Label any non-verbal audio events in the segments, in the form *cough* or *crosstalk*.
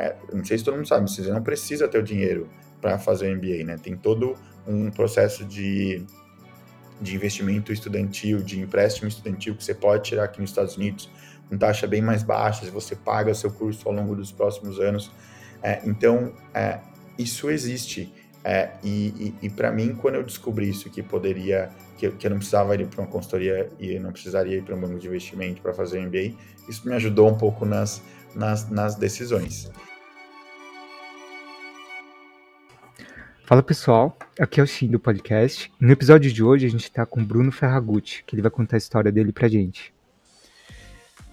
é, não sei se todo mundo sabe, você não precisa ter o dinheiro para fazer o MBA, né? Tem todo um processo de, de investimento estudantil, de empréstimo estudantil que você pode tirar aqui nos Estados Unidos com taxa bem mais baixa, se você paga seu curso ao longo dos próximos anos. É, então, é, isso existe. É, e, e, e para mim, quando eu descobri isso, que poderia, que, que eu não precisava ir para uma consultoria e não precisaria ir para um banco de investimento para fazer o MBA, isso me ajudou um pouco nas, nas, nas decisões. Fala pessoal, aqui é o Shin do podcast. No episódio de hoje a gente está com o Bruno Ferragutti, que ele vai contar a história dele pra gente.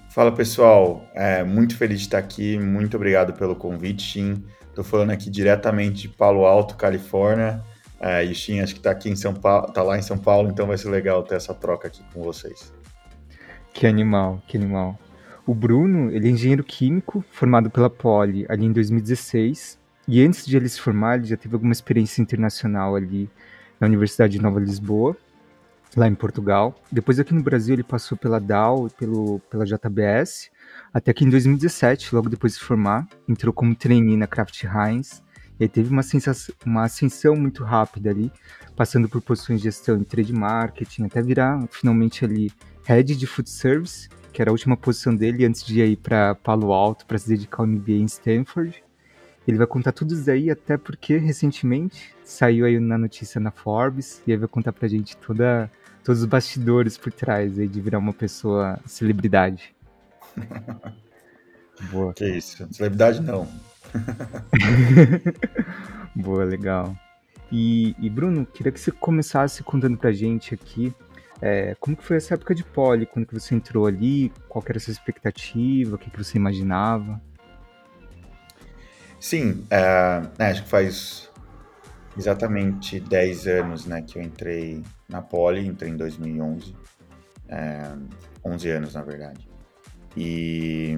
Fala pessoal, é, muito feliz de estar aqui, muito obrigado pelo convite, Shin. Estou falando aqui diretamente de Palo Alto, Califórnia. É, e o Shin acho que está aqui em São Paulo, tá lá em São Paulo, então vai ser legal ter essa troca aqui com vocês. Que animal, que animal. O Bruno, ele é engenheiro químico, formado pela Poli ali em 2016. E antes de ele se formar, ele já teve alguma experiência internacional ali na Universidade de Nova Lisboa lá em Portugal. Depois aqui no Brasil ele passou pela Dow e pelo, pela JBS, até que em 2017, logo depois de se formar, entrou como trainee na Kraft Heinz. E teve uma, sensação, uma ascensão muito rápida ali, passando por posições de gestão em trade marketing, até virar finalmente ali head de food service, que era a última posição dele antes de ir para Palo Alto para se dedicar ao MBA em Stanford. Ele vai contar tudo isso aí, até porque recentemente saiu aí na notícia na Forbes, e aí vai contar pra gente toda, todos os bastidores por trás aí de virar uma pessoa celebridade. *laughs* Boa. Que isso, celebridade não. *laughs* Boa, legal. E, e, Bruno, queria que você começasse contando pra gente aqui é, como que foi essa época de poli, quando que você entrou ali, qual era a sua expectativa, o que, que você imaginava? Sim, é, né, acho que faz exatamente 10 anos né, que eu entrei na Poli, entrei em 2011, é, 11 anos na verdade. E,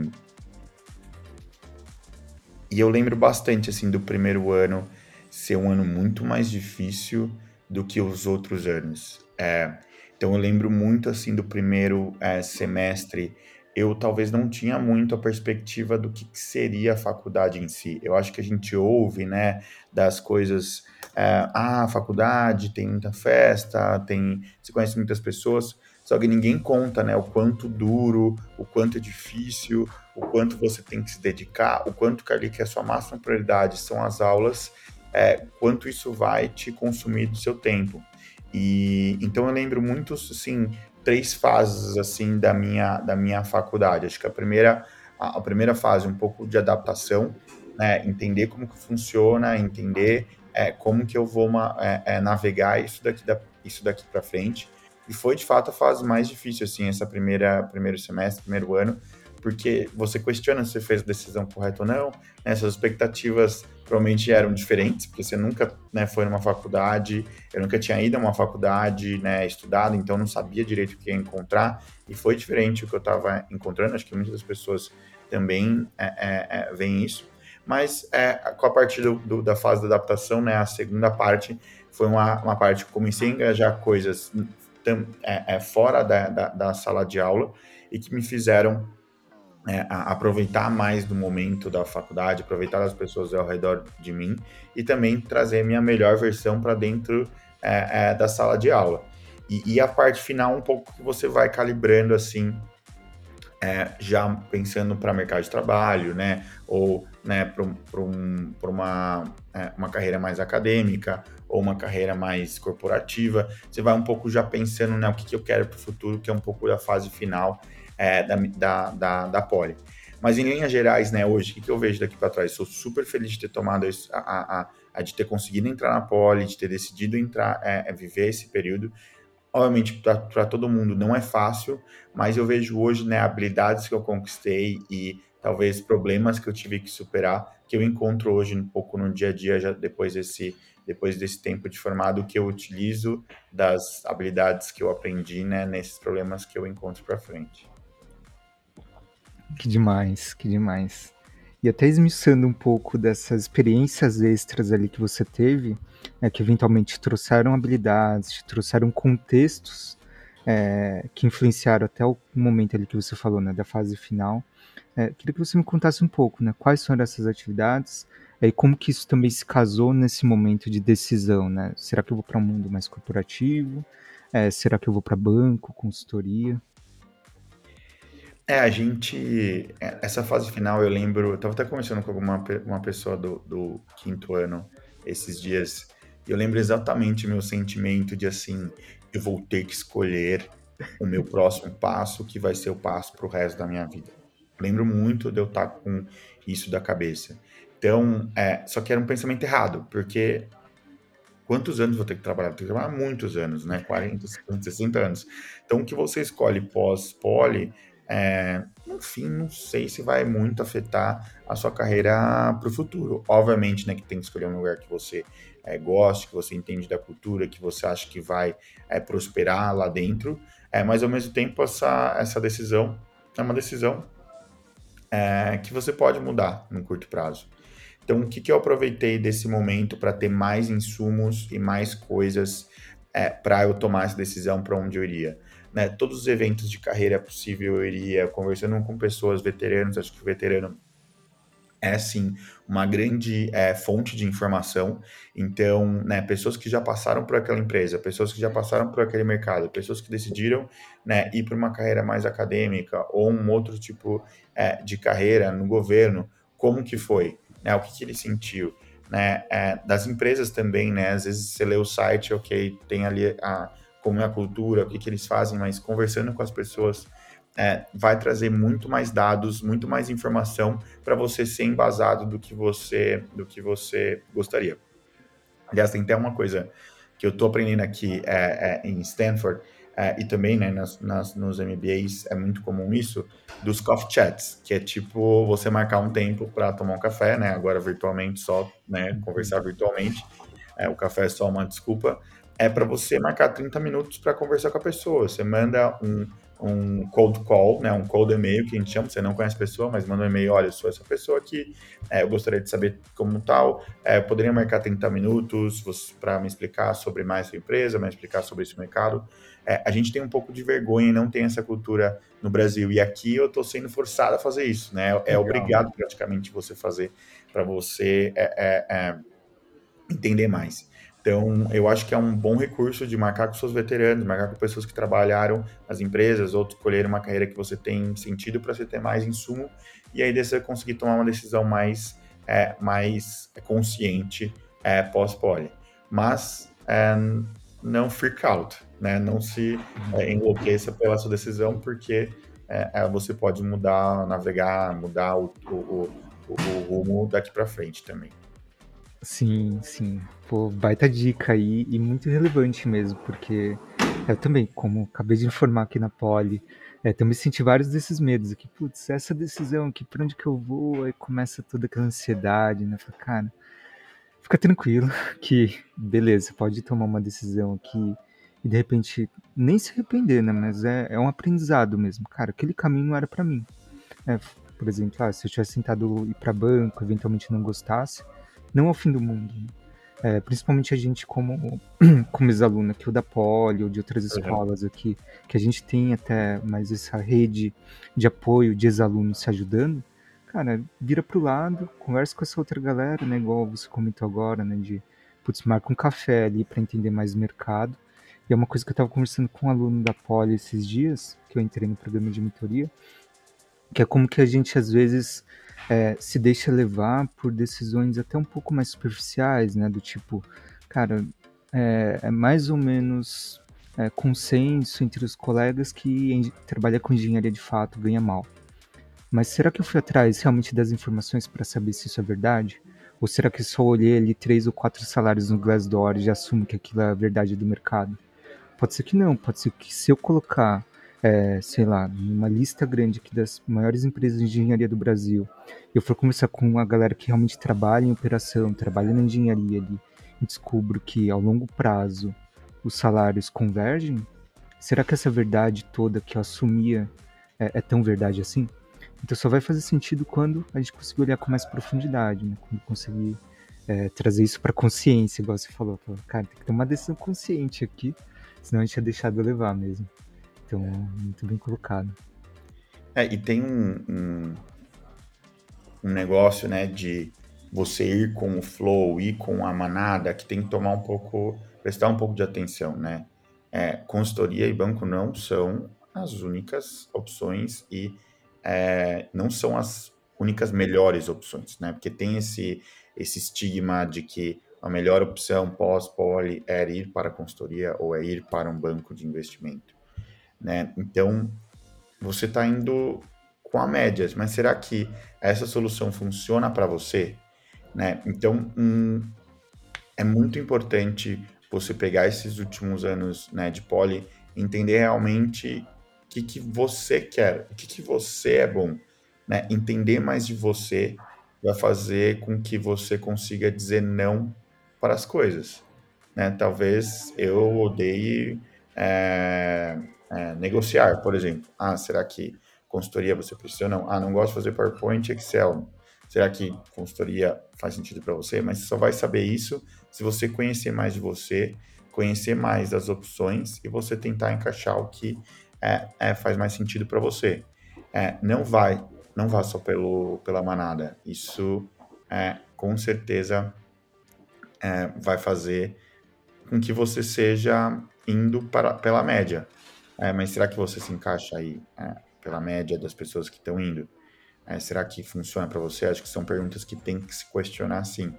e eu lembro bastante assim do primeiro ano ser um ano muito mais difícil do que os outros anos. É, então eu lembro muito assim do primeiro é, semestre eu talvez não tinha muito a perspectiva do que seria a faculdade em si. Eu acho que a gente ouve, né, das coisas, é, ah, a faculdade tem muita festa, tem, se conhece muitas pessoas, só que ninguém conta, né, o quanto duro, o quanto é difícil, o quanto você tem que se dedicar, o quanto que ali que a sua máxima prioridade são as aulas, é, quanto isso vai te consumir do seu tempo. E então eu lembro muito, assim, três fases assim da minha da minha faculdade. Acho que a primeira a, primeira fase um pouco de adaptação, né, entender como que funciona, entender é, como que eu vou uma, é, é, navegar isso daqui da, isso daqui para frente. E foi de fato a fase mais difícil assim essa primeira primeiro semestre, primeiro ano, porque você questiona se você fez a decisão correta ou não, né, suas expectativas provavelmente eram diferentes, porque você nunca né, foi numa faculdade, eu nunca tinha ido a uma faculdade, né, estudado, então não sabia direito o que ia encontrar, e foi diferente o que eu estava encontrando, acho que muitas das pessoas também é, é, é, veem isso, mas é, com a partir do, do, da fase da adaptação, né, a segunda parte foi uma, uma parte que comecei a engajar coisas tam, é, é, fora da, da, da sala de aula, e que me fizeram é, aproveitar mais do momento da faculdade, aproveitar as pessoas ao redor de mim e também trazer minha melhor versão para dentro é, é, da sala de aula. E, e, a parte final, um pouco que você vai calibrando assim, é, já pensando para mercado de trabalho, né? Ou né, para um, uma, é, uma carreira mais acadêmica ou uma carreira mais corporativa. Você vai um pouco já pensando né, o que, que eu quero para o futuro, que é um pouco da fase final é, da, da, da, da Poli. Mas em linhas gerais, né, hoje, o que, eu vejo daqui para trás? Sou super feliz de ter tomado isso, a, a, a, de ter conseguido entrar na Poli, de ter decidido entrar, é, é viver esse período. Obviamente, para todo mundo não é fácil, mas eu vejo hoje né, habilidades que eu conquistei e talvez problemas que eu tive que superar, que eu encontro hoje um pouco no dia a dia, já depois desse, depois desse tempo de formado, que eu utilizo das habilidades que eu aprendi né, nesses problemas que eu encontro para frente. Que demais, que demais. E até esmiçando um pouco dessas experiências extras ali que você teve, né, que eventualmente te trouxeram habilidades, te trouxeram contextos é, que influenciaram até o momento ali que você falou, né, da fase final. É, queria que você me contasse um pouco, né, quais são essas atividades é, e como que isso também se casou nesse momento de decisão, né? Será que eu vou para um mundo mais corporativo? É, será que eu vou para banco, consultoria? É, a gente. É, essa fase final, eu lembro. Eu estava até conversando com alguma uma pessoa do, do quinto ano esses dias. Eu lembro exatamente o meu sentimento de assim: eu vou ter que escolher o meu próximo passo, que vai ser o passo para o resto da minha vida. Lembro muito de eu estar com isso da cabeça. Então, é, só que era um pensamento errado, porque quantos anos vou ter que trabalhar? Vou ter que trabalhar muitos anos, né? 40, 50, 60 anos. Então, o que você escolhe pós-poli, é, enfim, não sei se vai muito afetar a sua carreira para o futuro. Obviamente, né, que tem que escolher um lugar que você é, goste, que você entende da cultura, que você acha que vai é, prosperar lá dentro, é, mas ao mesmo tempo essa, essa decisão é uma decisão é, que você pode mudar no curto prazo. Então, o que, que eu aproveitei desse momento para ter mais insumos e mais coisas é, para eu tomar essa decisão para onde eu iria? Né? Todos os eventos de carreira possível eu iria, conversando com pessoas veteranas, acho que o veterano é sim uma grande é, fonte de informação. Então, né, pessoas que já passaram por aquela empresa, pessoas que já passaram por aquele mercado, pessoas que decidiram né, ir para uma carreira mais acadêmica ou um outro tipo é, de carreira no governo, como que foi? né? O que, que ele sentiu, né? É, das empresas também, né? Às vezes você lê o site, ok, tem ali a, como é a cultura, o que, que eles fazem, mas conversando com as pessoas é, vai trazer muito mais dados, muito mais informação para você ser embasado do que você do que você gostaria. Aliás, tem até uma coisa que eu estou aprendendo aqui é, é, em Stanford, é, e também né, nas, nas, nos MBAs é muito comum isso, dos coffee chats, que é tipo você marcar um tempo para tomar um café, né? Agora virtualmente só, né? Conversar virtualmente. É, o café é só uma desculpa. É para você marcar 30 minutos para conversar com a pessoa. Você manda um, um cold call, né, um cold e-mail que a gente chama, você não conhece a pessoa, mas manda um e-mail, olha, eu sou essa pessoa aqui, é, eu gostaria de saber como tal, é, poderia marcar 30 minutos para me explicar sobre mais sua empresa, me explicar sobre esse mercado. É, a gente tem um pouco de vergonha e não tem essa cultura no Brasil, e aqui eu estou sendo forçado a fazer isso, né, é Legal. obrigado praticamente você fazer para você é, é, é, entender mais. Então, eu acho que é um bom recurso de marcar com seus veteranos, marcar com pessoas que trabalharam nas empresas, ou escolher uma carreira que você tem sentido para você ter mais insumo, e aí você conseguir tomar uma decisão mais, é, mais consciente é, pós-poli. Mas é, não freak out, né? não se é, enlouqueça pela sua decisão, porque é, é, você pode mudar, navegar, mudar o, o, o, o rumo daqui para frente também. Sim, sim. Pô, baita dica aí e muito relevante mesmo, porque eu também, como acabei de informar aqui na Poli, é, também senti vários desses medos aqui. Putz, essa decisão aqui, pra onde que eu vou? Aí começa toda aquela ansiedade, né? Fala, cara, fica tranquilo *laughs* que, beleza, pode tomar uma decisão aqui e de repente nem se arrepender, né? Mas é, é um aprendizado mesmo. Cara, aquele caminho não era para mim. É, por exemplo, ah, se eu tivesse tentado ir para banco, eventualmente não gostasse, não é o fim do mundo. Né? É, principalmente a gente como, *clears throat* como ex-aluno aqui, ou da Poli, ou de outras uhum. escolas aqui, que a gente tem até mais essa rede de apoio de ex-alunos se ajudando, cara, vira pro lado, conversa com essa outra galera, né, igual você comentou agora, né, de, putz, marca um café ali para entender mais o mercado, e é uma coisa que eu estava conversando com um aluno da Poli esses dias, que eu entrei no programa de mentoria, que é como que a gente às vezes é, se deixa levar por decisões até um pouco mais superficiais, né? Do tipo, cara, é, é mais ou menos é, consenso entre os colegas que trabalha com engenharia de fato ganha mal. Mas será que eu fui atrás realmente das informações para saber se isso é verdade? Ou será que só olhei ali três ou quatro salários no Glassdoor e já assumo que aquilo é a verdade do mercado? Pode ser que não, pode ser que se eu colocar é, sei lá, uma lista grande aqui das maiores empresas de engenharia do Brasil, eu for conversar com a galera que realmente trabalha em operação, trabalha na engenharia ali, e descubro que ao longo prazo os salários convergem, será que essa verdade toda que eu assumia é, é tão verdade assim? Então só vai fazer sentido quando a gente conseguir olhar com mais profundidade, né? quando conseguir é, trazer isso para consciência, igual você falou. Cara, tem que ter uma decisão consciente aqui, senão a gente é deixado levar mesmo. Então, muito bem colocado. É, e tem um, um, um negócio, né, de você ir com o flow, ir com a manada, que tem que tomar um pouco, prestar um pouco de atenção, né? É, consultoria e banco não são as únicas opções e é, não são as únicas melhores opções, né? Porque tem esse, esse estigma de que a melhor opção pós-poli é ir para a consultoria ou é ir para um banco de investimento, né? Então, você está indo com a média, mas será que essa solução funciona para você? Né? Então, é muito importante você pegar esses últimos anos né, de poli, entender realmente o que, que você quer, o que, que você é bom. Né? Entender mais de você vai fazer com que você consiga dizer não para as coisas. Né? Talvez eu odeie é, é, negociar, por exemplo. Ah, será que consultoria você precisa ou não? Ah, não gosto de fazer PowerPoint Excel. Será que consultoria faz sentido para você? Mas você só vai saber isso se você conhecer mais de você, conhecer mais das opções e você tentar encaixar o que é, é faz mais sentido para você. É, não vai, não vá só pelo, pela manada. Isso é, com certeza é, vai fazer com que você seja indo para, pela média. É, mas será que você se encaixa aí é, pela média das pessoas que estão indo? É, será que funciona para você? Acho que são perguntas que tem que se questionar sim.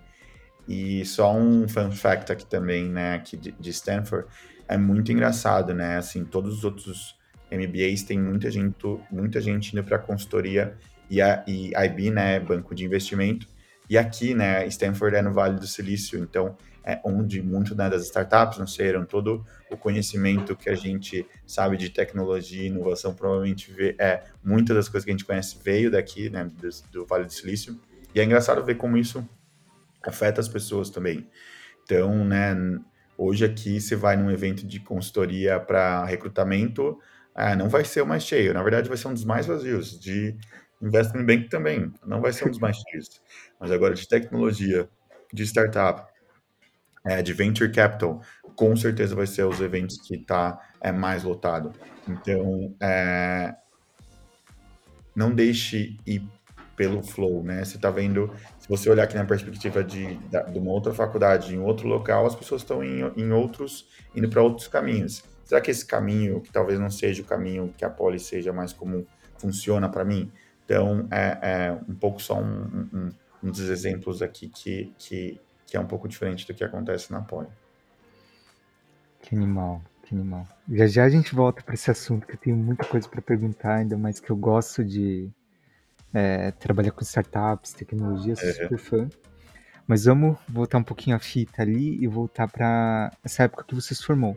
E só um fun fact aqui também, né, aqui de, Stanford, é muito engraçado, né? Assim, todos os outros MBAs tem muita gente, muita gente indo para consultoria e a e IB, né, banco de investimento. E aqui, né, Stanford é no Vale do Silício, então é, onde muito né, das startups nasceram, todo o conhecimento que a gente sabe de tecnologia e inovação provavelmente vê, é muitas das coisas que a gente conhece veio daqui, né, do, do, Vale do Silício. E é engraçado ver como isso afeta as pessoas também. Então, né, hoje aqui você vai num evento de consultoria para recrutamento, é, não vai ser o mais cheio, na verdade vai ser um dos mais vazios. De investment bank também, não vai ser um dos mais *laughs* cheios. Mas agora de tecnologia, de startup, é, de venture capital, com certeza vai ser os eventos que está é, mais lotado. Então, é, não deixe ir pelo flow, né? Você está vendo, se você olhar aqui na perspectiva de, de uma outra faculdade, em outro local, as pessoas estão em, em outros, indo para outros caminhos. Será que esse caminho, que talvez não seja o caminho que a Poli seja mais comum, funciona para mim? Então, é, é, um pouco só um, um, um dos exemplos aqui que, que que é um pouco diferente do que acontece na Poli. Que animal, que animal. Já já a gente volta para esse assunto, que eu tenho muita coisa para perguntar, ainda mais que eu gosto de é, trabalhar com startups, tecnologia, sou super fã. Mas vamos voltar um pouquinho a fita ali e voltar para essa época que você se formou.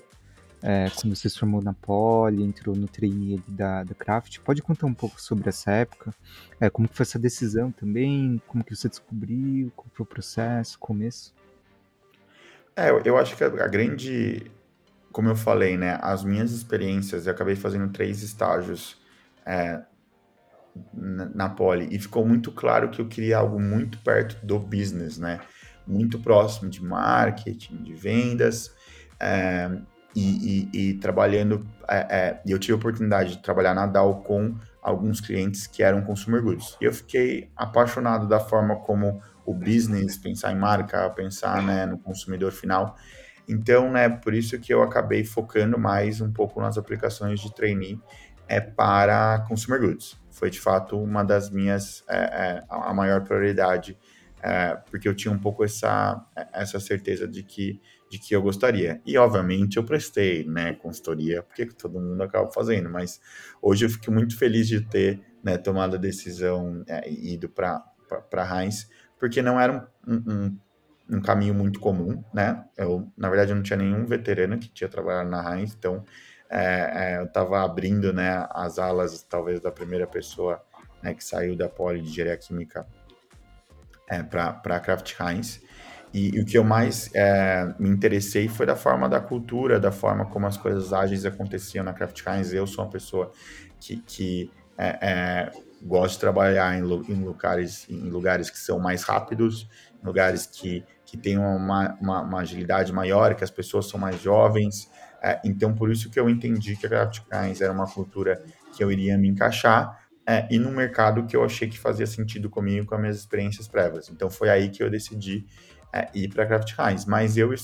É, quando você se formou na Poli, entrou no trainee da, da Craft. Pode contar um pouco sobre essa época? É, como que foi essa decisão também? Como que você descobriu? Como foi o processo, começo? É, eu acho que a, a grande... Como eu falei, né? As minhas experiências, eu acabei fazendo três estágios é, na, na Poli. E ficou muito claro que eu queria algo muito perto do business, né? Muito próximo de marketing, de vendas. É, e, e, e trabalhando, é, é, eu tive a oportunidade de trabalhar na DAO com alguns clientes que eram consumer goods. E eu fiquei apaixonado da forma como o business, pensar em marca, pensar né, no consumidor final. Então, né, por isso que eu acabei focando mais um pouco nas aplicações de trainee é, para consumer goods. Foi de fato uma das minhas, é, é, a maior prioridade, é, porque eu tinha um pouco essa, essa certeza de que de que eu gostaria. E, obviamente, eu prestei, né, consultoria, porque todo mundo acaba fazendo, mas hoje eu fico muito feliz de ter né, tomado a decisão é, e ido para Heinz, porque não era um, um, um, caminho muito comum, né? Eu, na verdade, eu não tinha nenhum veterano que tinha trabalhado na Heinz, então é, é, eu estava abrindo né, as alas, talvez, da primeira pessoa né, que saiu da Poli de Engenharia Química é, para a Kraft Heinz. E, e, o que eu mais é, me interessei foi da forma da cultura, da forma como as coisas ágeis aconteciam na Craft Heinz. Eu sou uma pessoa que, que é, é, gosta de trabalhar em, em, lugares, em lugares que são mais rápidos, lugares que, que têm uma, uma, uma agilidade maior, que as pessoas são mais jovens, É, então, por isso que eu entendi que a Kraft Heinz era uma cultura que eu iria me encaixar é, e no mercado que eu achei que fazia sentido comigo, com as minhas experiências prévias. Então, foi aí que eu decidi é, ir para Kraft Heinz. Mas eu é,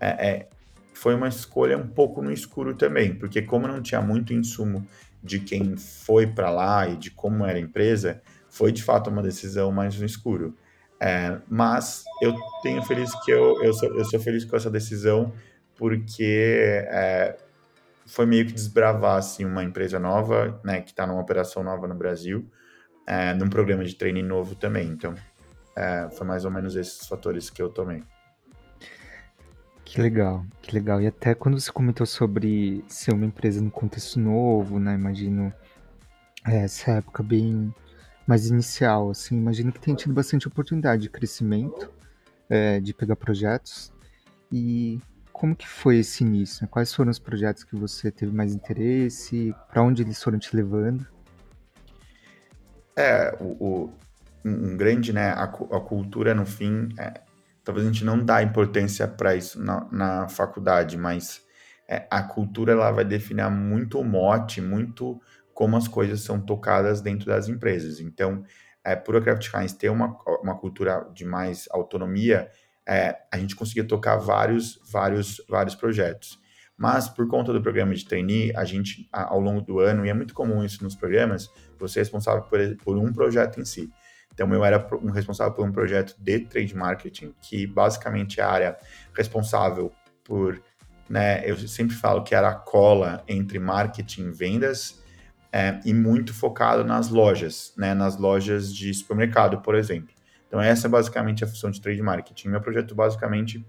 é, foi uma escolha um pouco no escuro também, porque como não tinha muito insumo de quem foi para lá e de como era a empresa, foi de fato uma decisão mais no escuro. É, mas eu tenho feliz que eu, eu, sou, eu sou feliz com essa decisão porque é, foi meio que desbravar assim, uma empresa nova, né, que está numa operação nova no Brasil, é, num programa de treino novo também. Então, é, foi mais ou menos esses fatores que eu tomei. Que legal, que legal. E até quando você comentou sobre ser uma empresa no contexto novo, né? Imagino é, essa época bem mais inicial, assim, imagino que tenha tido bastante oportunidade de crescimento, é, de pegar projetos. E como que foi esse início? Quais foram os projetos que você teve mais interesse? Para onde eles foram te levando? É, o, o um grande, né, a, a cultura no fim, é, talvez a gente não dá importância para isso na, na, faculdade, mas é, a cultura ela vai definir muito o mote, muito como as coisas são tocadas dentro das empresas. Então, é, por a Kraft Heinz ter uma, uma cultura de mais autonomia, é, a gente conseguia tocar vários, vários, vários projetos. Mas por conta do programa de trainee, a gente, ao longo do ano, e é muito comum isso nos programas, você é responsável por, por um projeto em si. Então, eu era um responsável por um projeto de trade marketing, que basicamente é a área responsável por, né, eu sempre falo que era a cola entre marketing e vendas, é, e muito focado nas lojas, né, nas lojas de supermercado, por exemplo. Então, essa é basicamente a função de trade marketing. Meu projeto, basicamente,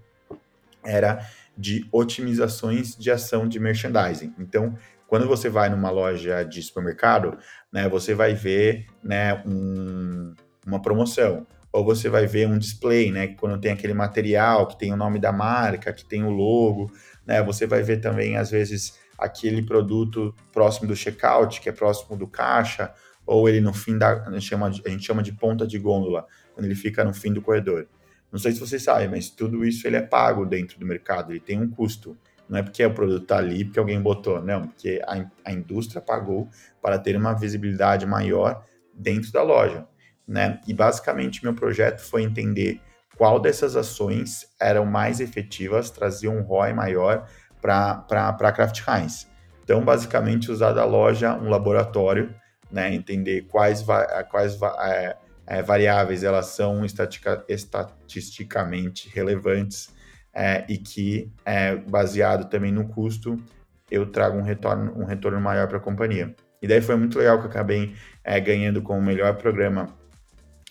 era de otimizações de ação de merchandising. Então, quando você vai numa loja de supermercado, né, você vai ver né, um, uma promoção, ou você vai ver um display, né, quando tem aquele material que tem o nome da marca, que tem o logo, né, você vai ver também, às vezes, aquele produto próximo do checkout, que é próximo do caixa, ou ele no fim da. A gente chama de, gente chama de ponta de gôndola, quando ele fica no fim do corredor. Não sei se vocês sabem, mas tudo isso ele é pago dentro do mercado, ele tem um custo. Não é porque o produto está ali, porque alguém botou, não, porque a, a indústria pagou para ter uma visibilidade maior dentro da loja. Né? E basicamente meu projeto foi entender qual dessas ações eram mais efetivas, traziam um ROI maior para a Kraft Heinz. Então, basicamente, usar da loja um laboratório, né, entender quais, quais é, é, variáveis elas são estatica, estatisticamente relevantes é, e que, é, baseado também no custo, eu trago um retorno, um retorno maior para a companhia. E daí foi muito legal que eu acabei é, ganhando com o melhor programa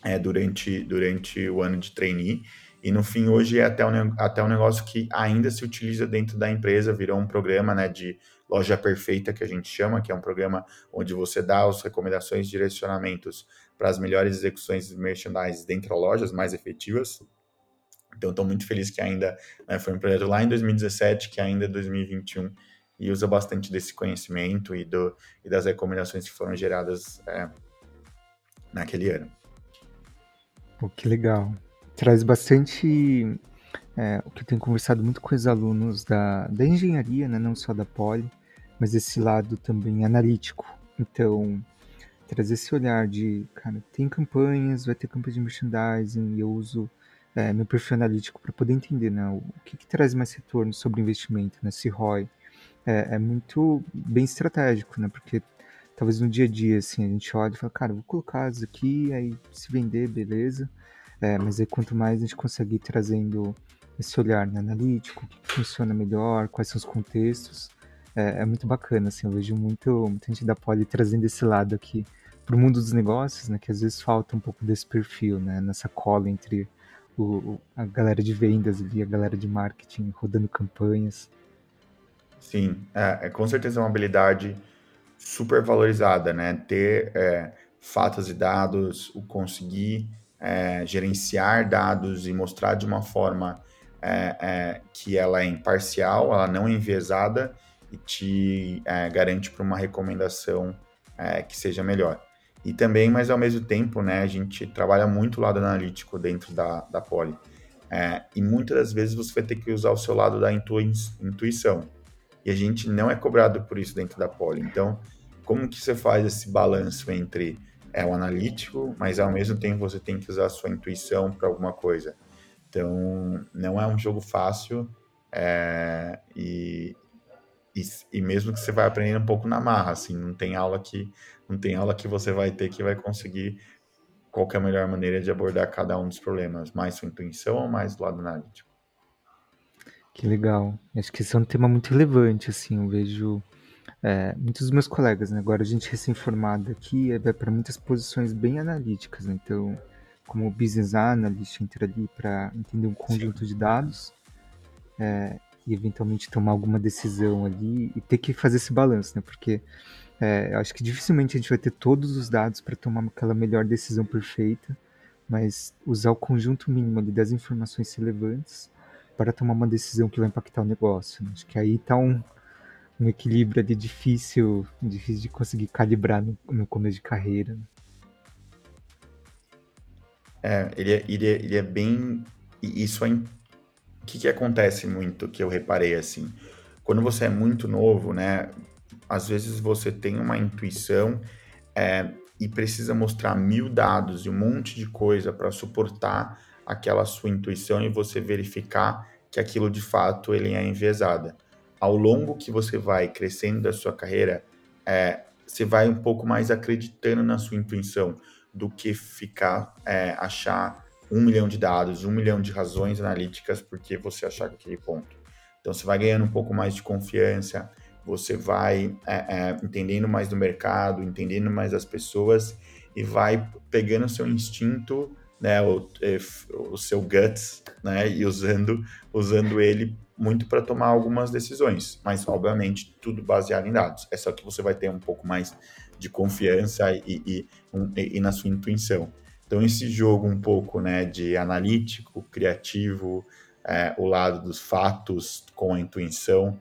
é, durante, durante o ano de trainee, e no fim, hoje é até um, até um negócio que ainda se utiliza dentro da empresa, virou um programa né, de loja perfeita, que a gente chama, que é um programa onde você dá as recomendações, direcionamentos para as melhores execuções de merchandise dentro das lojas mais efetivas. Então, estou muito feliz que ainda né, foi um projeto lá em 2017, que ainda é 2021, e usa bastante desse conhecimento e, do, e das recomendações que foram geradas é, naquele ano. Pô, que legal traz bastante é, o que eu tenho conversado muito com os alunos da, da engenharia, né, não só da Poli, mas esse lado também analítico. Então, trazer esse olhar de, cara, tem campanhas, vai ter campanha de merchandising, eu uso é, meu perfil analítico para poder entender né, o que, que, traz mais retorno sobre investimento, né, se ROI. É, é, muito bem estratégico, né, porque talvez no dia a dia, assim, a gente olha e fala, cara, vou colocar isso aqui, aí se vender, beleza. É, mas aí quanto mais a gente conseguir trazendo esse olhar né, analítico, o que funciona melhor, quais são os contextos, é, é, muito bacana, assim, eu vejo muito, muita gente da Poli trazendo esse lado aqui para o mundo dos negócios, né, que às vezes falta um pouco desse perfil, né, nessa cola entre o, a galera de vendas e a galera de marketing rodando campanhas. Sim, é, é com certeza uma habilidade super valorizada, né, ter é, fatos e dados, o conseguir é, gerenciar dados e mostrar de uma forma é, é, que ela é imparcial, ela não é enviesada e te é, garante para uma recomendação é, que seja melhor. E também, mas ao mesmo tempo, né, a gente trabalha muito o lado analítico dentro da, da Poli. E muitas das vezes você vai ter que usar o seu lado da intui intuição. e a gente não é cobrado por isso dentro da Poli. Então, como que você faz esse balanço entre é o analítico, mas ao mesmo tempo você tem que usar a sua intuição para alguma coisa. Então, não é um jogo fácil é, e, e, e, mesmo que você vai aprendendo um pouco na marra, assim, não tem aula que não tem aula que você vai ter que vai conseguir qual é a melhor maneira de abordar cada um dos problemas, mais sua intuição ou mais do lado analítico. Que legal. Acho que esse é um tema muito relevante, assim, eu vejo é, muitos dos meus colegas, né? agora a gente recém-formado aqui, é, vai para muitas posições bem analíticas, né? então, como business analyst, entra ali para entender um conjunto Sim. de dados é, e eventualmente tomar alguma decisão ali e ter que fazer esse balanço, né? Porque é, acho que dificilmente a gente vai ter todos os dados para tomar aquela melhor decisão perfeita, mas usar o conjunto mínimo ali das informações relevantes para tomar uma decisão que vai impactar o negócio. Né? Acho que aí está um, um equilíbrio ali difícil, difícil de conseguir calibrar no, no começo de carreira. Né? É, ele é, ele é, ele é bem. Isso é. O que, que acontece muito que eu reparei assim? Quando você é muito novo, né? Às vezes você tem uma intuição é, e precisa mostrar mil dados e um monte de coisa para suportar aquela sua intuição e você verificar que aquilo de fato ele é enviesada. Ao longo que você vai crescendo da sua carreira, é, você vai um pouco mais acreditando na sua intuição do que ficar é, achar um milhão de dados, um milhão de razões analíticas porque você achar aquele ponto. Então você vai ganhando um pouco mais de confiança, você vai é, é, entendendo mais do mercado, entendendo mais as pessoas e vai pegando o seu instinto né, o, é, o seu guts, né, e usando, usando ele muito para tomar algumas decisões, mas obviamente tudo baseado em dados. É só que você vai ter um pouco mais de confiança e, e, um, e, e na sua intuição. Então esse jogo um pouco, né, de analítico, criativo, é, o lado dos fatos com a intuição,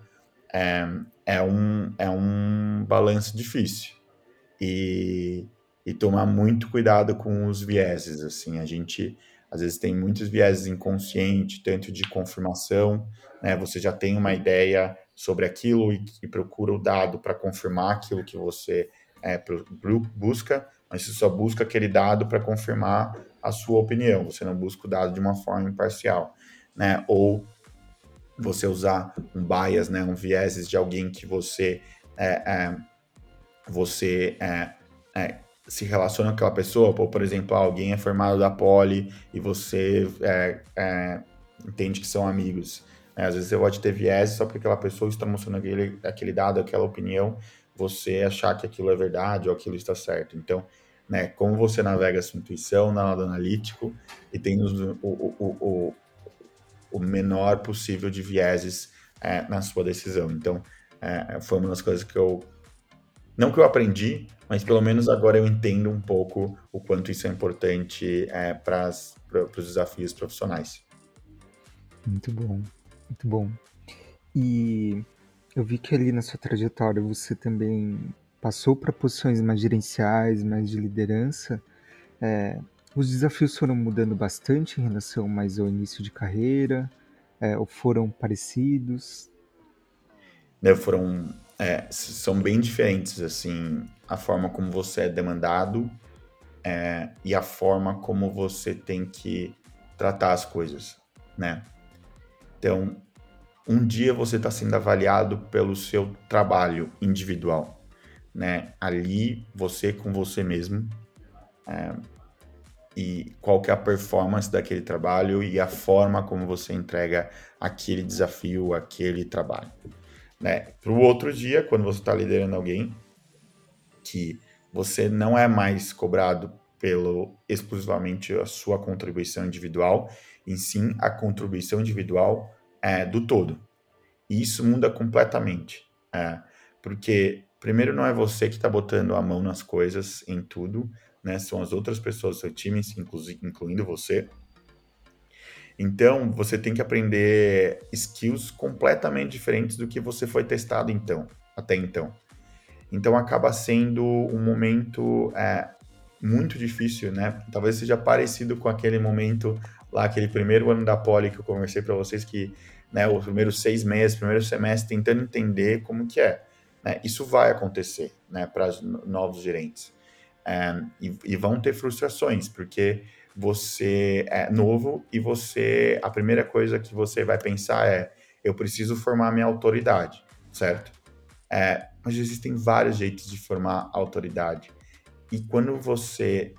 é, é um, é um balanço difícil. E, e tomar muito cuidado com os vieses, assim, a gente às vezes tem muitos vieses inconscientes, tanto de confirmação, né, você já tem uma ideia sobre aquilo e, e procura o dado para confirmar aquilo que você é, busca, mas você só busca aquele dado para confirmar a sua opinião, você não busca o dado de uma forma imparcial, né, ou você usar um bias, né, um vieses de alguém que você é, é, você é, é se relaciona com aquela pessoa, ou, por exemplo, alguém é formado da Poli e você é, é, entende que são amigos. É, às vezes você pode ter viés só porque aquela pessoa está mostrando aquele, aquele dado, aquela opinião, você achar que aquilo é verdade ou aquilo está certo. Então, né, como você navega a sua intuição na lado analítico e tem o, o, o, o menor possível de vieses é, na sua decisão. Então, é, foi uma das coisas que eu não que eu aprendi, mas pelo menos agora eu entendo um pouco o quanto isso é importante é, para os desafios profissionais. Muito bom, muito bom. E eu vi que ali na sua trajetória você também passou para posições mais gerenciais, mais de liderança. É, os desafios foram mudando bastante em relação mais ao início de carreira, é, ou foram parecidos? Né, foram é, são bem diferentes, assim, a forma como você é demandado é, e a forma como você tem que tratar as coisas, né? Então, um dia você está sendo avaliado pelo seu trabalho individual, né? Ali, você com você mesmo, é, e qual que é a performance daquele trabalho e a forma como você entrega aquele desafio, aquele trabalho né? Para o outro dia, quando você está liderando alguém, que você não é mais cobrado pelo exclusivamente a sua contribuição individual, em sim a contribuição individual é, do todo. E isso muda completamente, é, porque primeiro não é você que está botando a mão nas coisas em tudo, né? São as outras pessoas do seu time, incluindo você. Então, você tem que aprender skills completamente diferentes do que você foi testado então, até então. Então, acaba sendo um momento é, muito difícil, né? Talvez seja parecido com aquele momento lá, aquele primeiro ano da Poli que eu conversei para vocês que né, os primeiros seis meses, primeiro semestre, tentando entender como que é. Né? Isso vai acontecer né, para os novos gerentes. É, e, e, vão ter frustrações, porque você é novo e você a primeira coisa que você vai pensar é eu preciso formar minha autoridade, certo? É, mas existem vários jeitos de formar autoridade. E quando você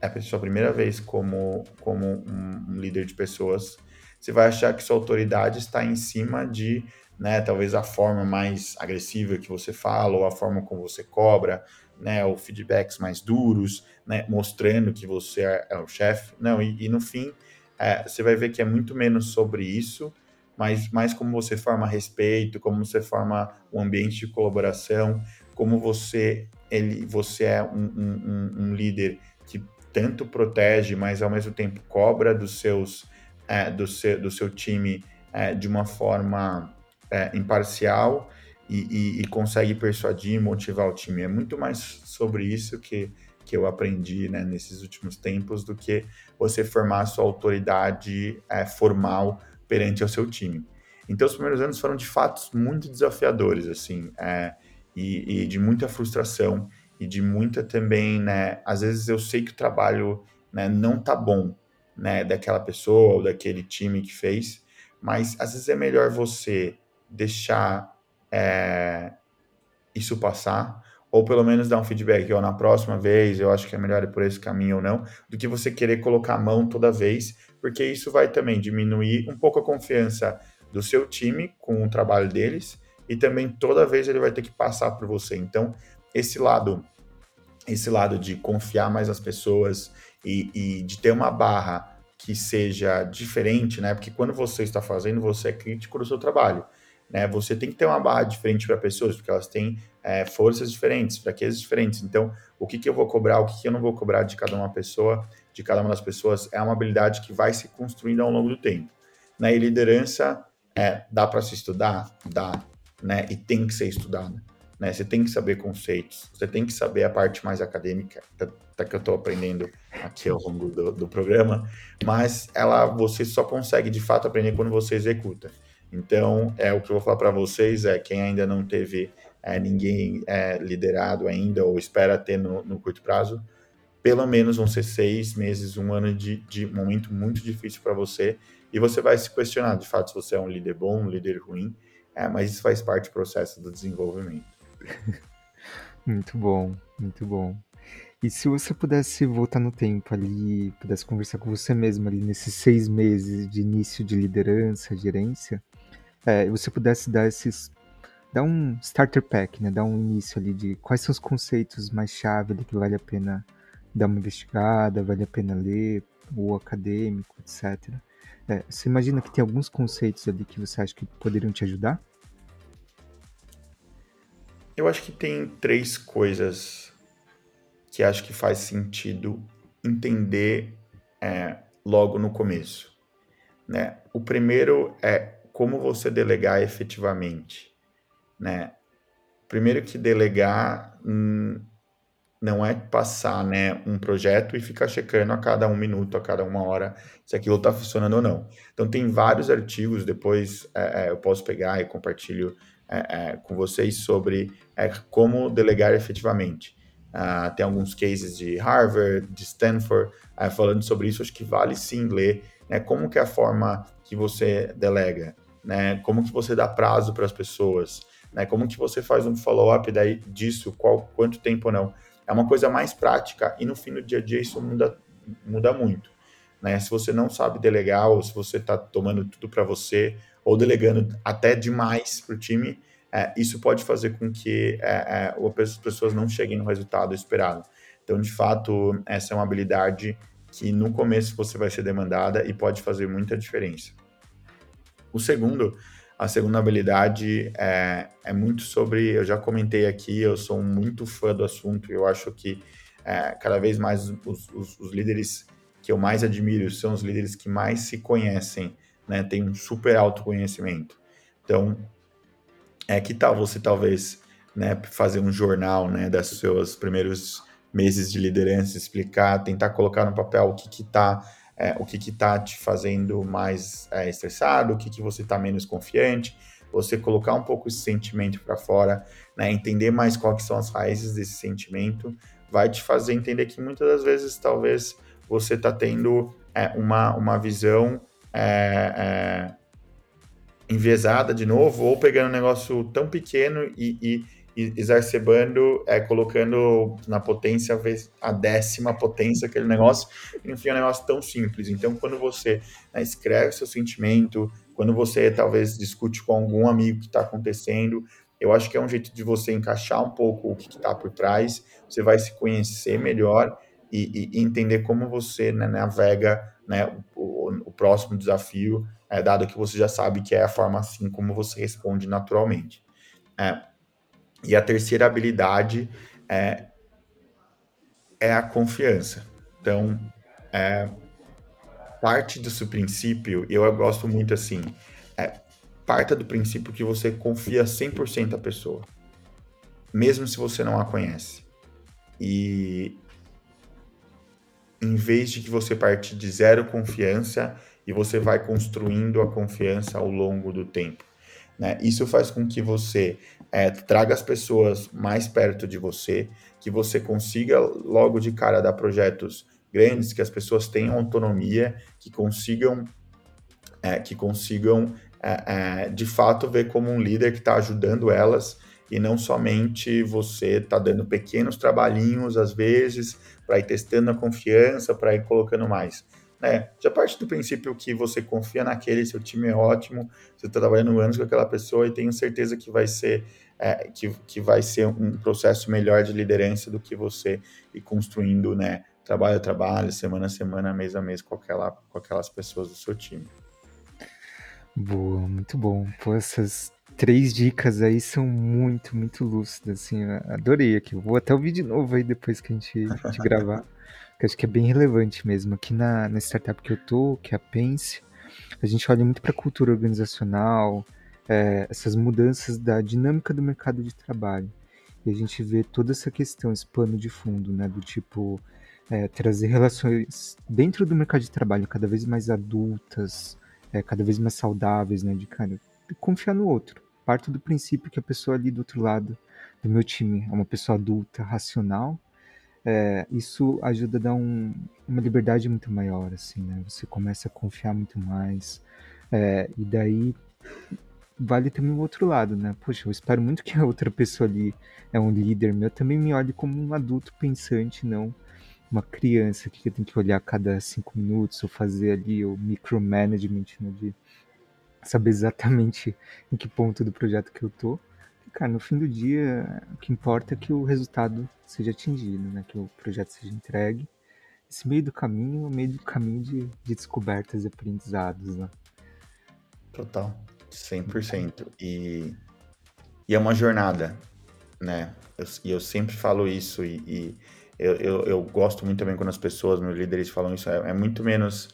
é a sua primeira vez como, como um, um líder de pessoas, você vai achar que sua autoridade está em cima de né? Talvez a forma mais agressiva que você fala, ou a forma como você cobra, né? Ou feedbacks mais duros, né? Mostrando que você é, é o chefe. Não, e, e no fim, é, você vai ver que é muito menos sobre isso, mas mais como você forma respeito, como você forma um ambiente de colaboração, como você, ele, você é um, um, um líder que tanto protege, mas ao mesmo tempo cobra dos seus, é, do, seu, do seu time é, de uma forma é, imparcial e, e, e, consegue persuadir e motivar o time. É muito mais sobre isso que, que eu aprendi né, nesses últimos tempos do que você formar a sua autoridade é, formal perante o seu time. Então, os primeiros anos foram de fato muito desafiadores, assim, é, e, e, de muita frustração e de muita também, né? Às vezes eu sei que o trabalho né, não tá bom, né, daquela pessoa ou daquele time que fez, mas às vezes é melhor você deixar é, isso passar, ou pelo menos dar um feedback, ó, na próxima vez eu acho que é melhor ir por esse caminho ou não, do que você querer colocar a mão toda vez, porque isso vai também diminuir um pouco a confiança do seu time com o trabalho deles, e também toda vez ele vai ter que passar por você. Então, esse lado, esse lado de confiar mais nas pessoas e, e de ter uma barra que seja diferente, né? Porque quando você está fazendo, você é crítico do seu trabalho. Né? Você tem que ter uma barra diferente para pessoas, porque elas têm é, forças diferentes, fraquezas diferentes. Então, o que, que eu vou cobrar, o que, que eu não vou cobrar de cada uma pessoa, de cada uma das pessoas, é uma habilidade que vai se construindo ao longo do tempo. Né? E liderança, é, dá para se estudar? Dá, né? E tem que ser estudada. Né? Você tem que saber conceitos, você tem que saber a parte mais acadêmica, até que eu estou aprendendo aqui ao longo do, do programa, mas ela você só consegue de fato aprender quando você executa. Então, é o que eu vou falar para vocês é quem ainda não teve é, ninguém é, liderado ainda ou espera ter no, no, curto prazo, pelo menos vão ser seis meses, um ano de, de momento muito difícil para você e você vai se questionar de fato se você é um líder bom, um líder ruim, é, mas isso faz parte do processo do desenvolvimento. *laughs* Muito bom, muito bom. E se você pudesse voltar no tempo ali, pudesse conversar com você mesmo ali nesses seis meses de início de liderança, gerência, é, você pudesse dar esses dar um starter pack, né? Dar um início ali de quais são os conceitos mais chave que vale a pena dar uma investigada, vale a pena ler, ou acadêmico, etc. É, você imagina que tem alguns conceitos ali que você acha que poderiam te ajudar? Eu acho que tem três coisas que acho que faz sentido entender é, logo no começo. Né? O primeiro é como você delegar efetivamente, né? Primeiro que delegar hum, não é passar, né, um projeto e ficar checando a cada um minuto, a cada uma hora, se aquilo está funcionando ou não. Então tem vários artigos, depois é, é, eu posso pegar e compartilho é, é com vocês sobre é, como delegar efetivamente. Uh, tem alguns cases de Harvard, de Stanford, uh, falando sobre isso. Acho que vale sim ler né, como que é a forma que você delega né? Como que você dá prazo para as pessoas, né? Como que você faz um follow-up daí disso, qual, quanto tempo ou não. É uma coisa mais prática e no fim do dia a dia isso muda, muda muito, né? Se você não sabe delegar ou se você está tomando tudo para você ou delegando até demais para o time, é, isso pode fazer com que é, é, as pessoas não cheguem no resultado esperado. Então, de fato, essa é uma habilidade que no começo você vai ser demandada e pode fazer muita diferença. O segundo, a segunda habilidade é, é muito sobre, eu já comentei aqui, eu sou muito fã do assunto, eu acho que é, cada vez mais os, os, os, líderes que eu mais admiro são os líderes que mais se conhecem, né, tem um super autoconhecimento. Então, é que tal você talvez né, fazer um jornal né, das seus primeiros meses de liderança, explicar, tentar colocar no papel o que está é, o que está te fazendo mais é, estressado, o que, que você está menos confiante, você colocar um pouco esse sentimento para fora, né, entender mais quais são as raízes desse sentimento, vai te fazer entender que muitas das vezes talvez você está tendo é, uma, uma visão é, é, enviesada de novo, ou pegando um negócio tão pequeno e, e, e exacerbando, é, colocando na potência a décima potência aquele negócio, enfim, é um negócio tão simples. Então, quando você né, escreve seu sentimento, quando você talvez discute com algum amigo que está acontecendo, eu acho que é um jeito de você encaixar um pouco o que está por trás, você vai se conhecer melhor e, e entender como você né, navega né, o, o, o, próximo desafio, é, dado que você já sabe que é a forma assim como você responde naturalmente. É, e a terceira habilidade é, é a confiança. Então, é, parte desse princípio, eu gosto muito assim, é, parta do princípio que você confia 100% a pessoa, mesmo se você não a conhece. E em vez de que você parte de zero confiança e você vai construindo a confiança ao longo do tempo. Né? Isso faz com que você é, traga as pessoas mais perto de você, que você consiga logo de cara dar projetos grandes, que as pessoas tenham autonomia, que consigam, é, que consigam é, é de fato ver como um líder que está ajudando elas e não somente você está dando pequenos trabalhinhos às vezes para ir testando a confiança, para ir colocando mais. É, já parte do princípio que você confia naquele, seu time é ótimo, você está trabalhando anos com aquela pessoa e tenho certeza que vai ser é, que, que vai ser um processo melhor de liderança do que você ir construindo, né, trabalho a trabalho, semana a semana, mês a mês com, aquela, com aquelas pessoas do seu time. Boa, muito bom. Pô, essas três dicas aí são muito, muito lúcidas, assim, adorei aqui. Vou até ouvir de novo aí depois que a gente, a gente gravar *laughs* que acho que é bem relevante mesmo. Aqui na, na startup que eu tô, que é a Pense, a gente olha muito para a cultura organizacional, é, essas mudanças da dinâmica do mercado de trabalho. E a gente vê toda essa questão, esse pano de fundo, né, do tipo é, trazer relações dentro do mercado de trabalho cada vez mais adultas, é, cada vez mais saudáveis, né, de cara, confiar no outro. Parto do princípio que a pessoa ali do outro lado do meu time é uma pessoa adulta, racional, é, isso ajuda a dar um, uma liberdade muito maior, assim, né? Você começa a confiar muito mais. É, e daí vale também o outro lado, né? Poxa, eu espero muito que a *laughs* outra pessoa ali é um líder meu, também me olhe como um adulto pensante, não uma criança que tem que olhar a cada cinco minutos ou fazer ali o micromanagement, né? De saber exatamente em que ponto do projeto que eu tô cara, no fim do dia, o que importa é que o resultado seja atingido, né? Que o projeto seja entregue. Esse meio do caminho é o meio do caminho de, de descobertas e aprendizados, né? Total, 100%. E, e é uma jornada, né? Eu, e eu sempre falo isso e, e eu, eu, eu, gosto muito também quando as pessoas, meus líderes falam isso, é, é muito menos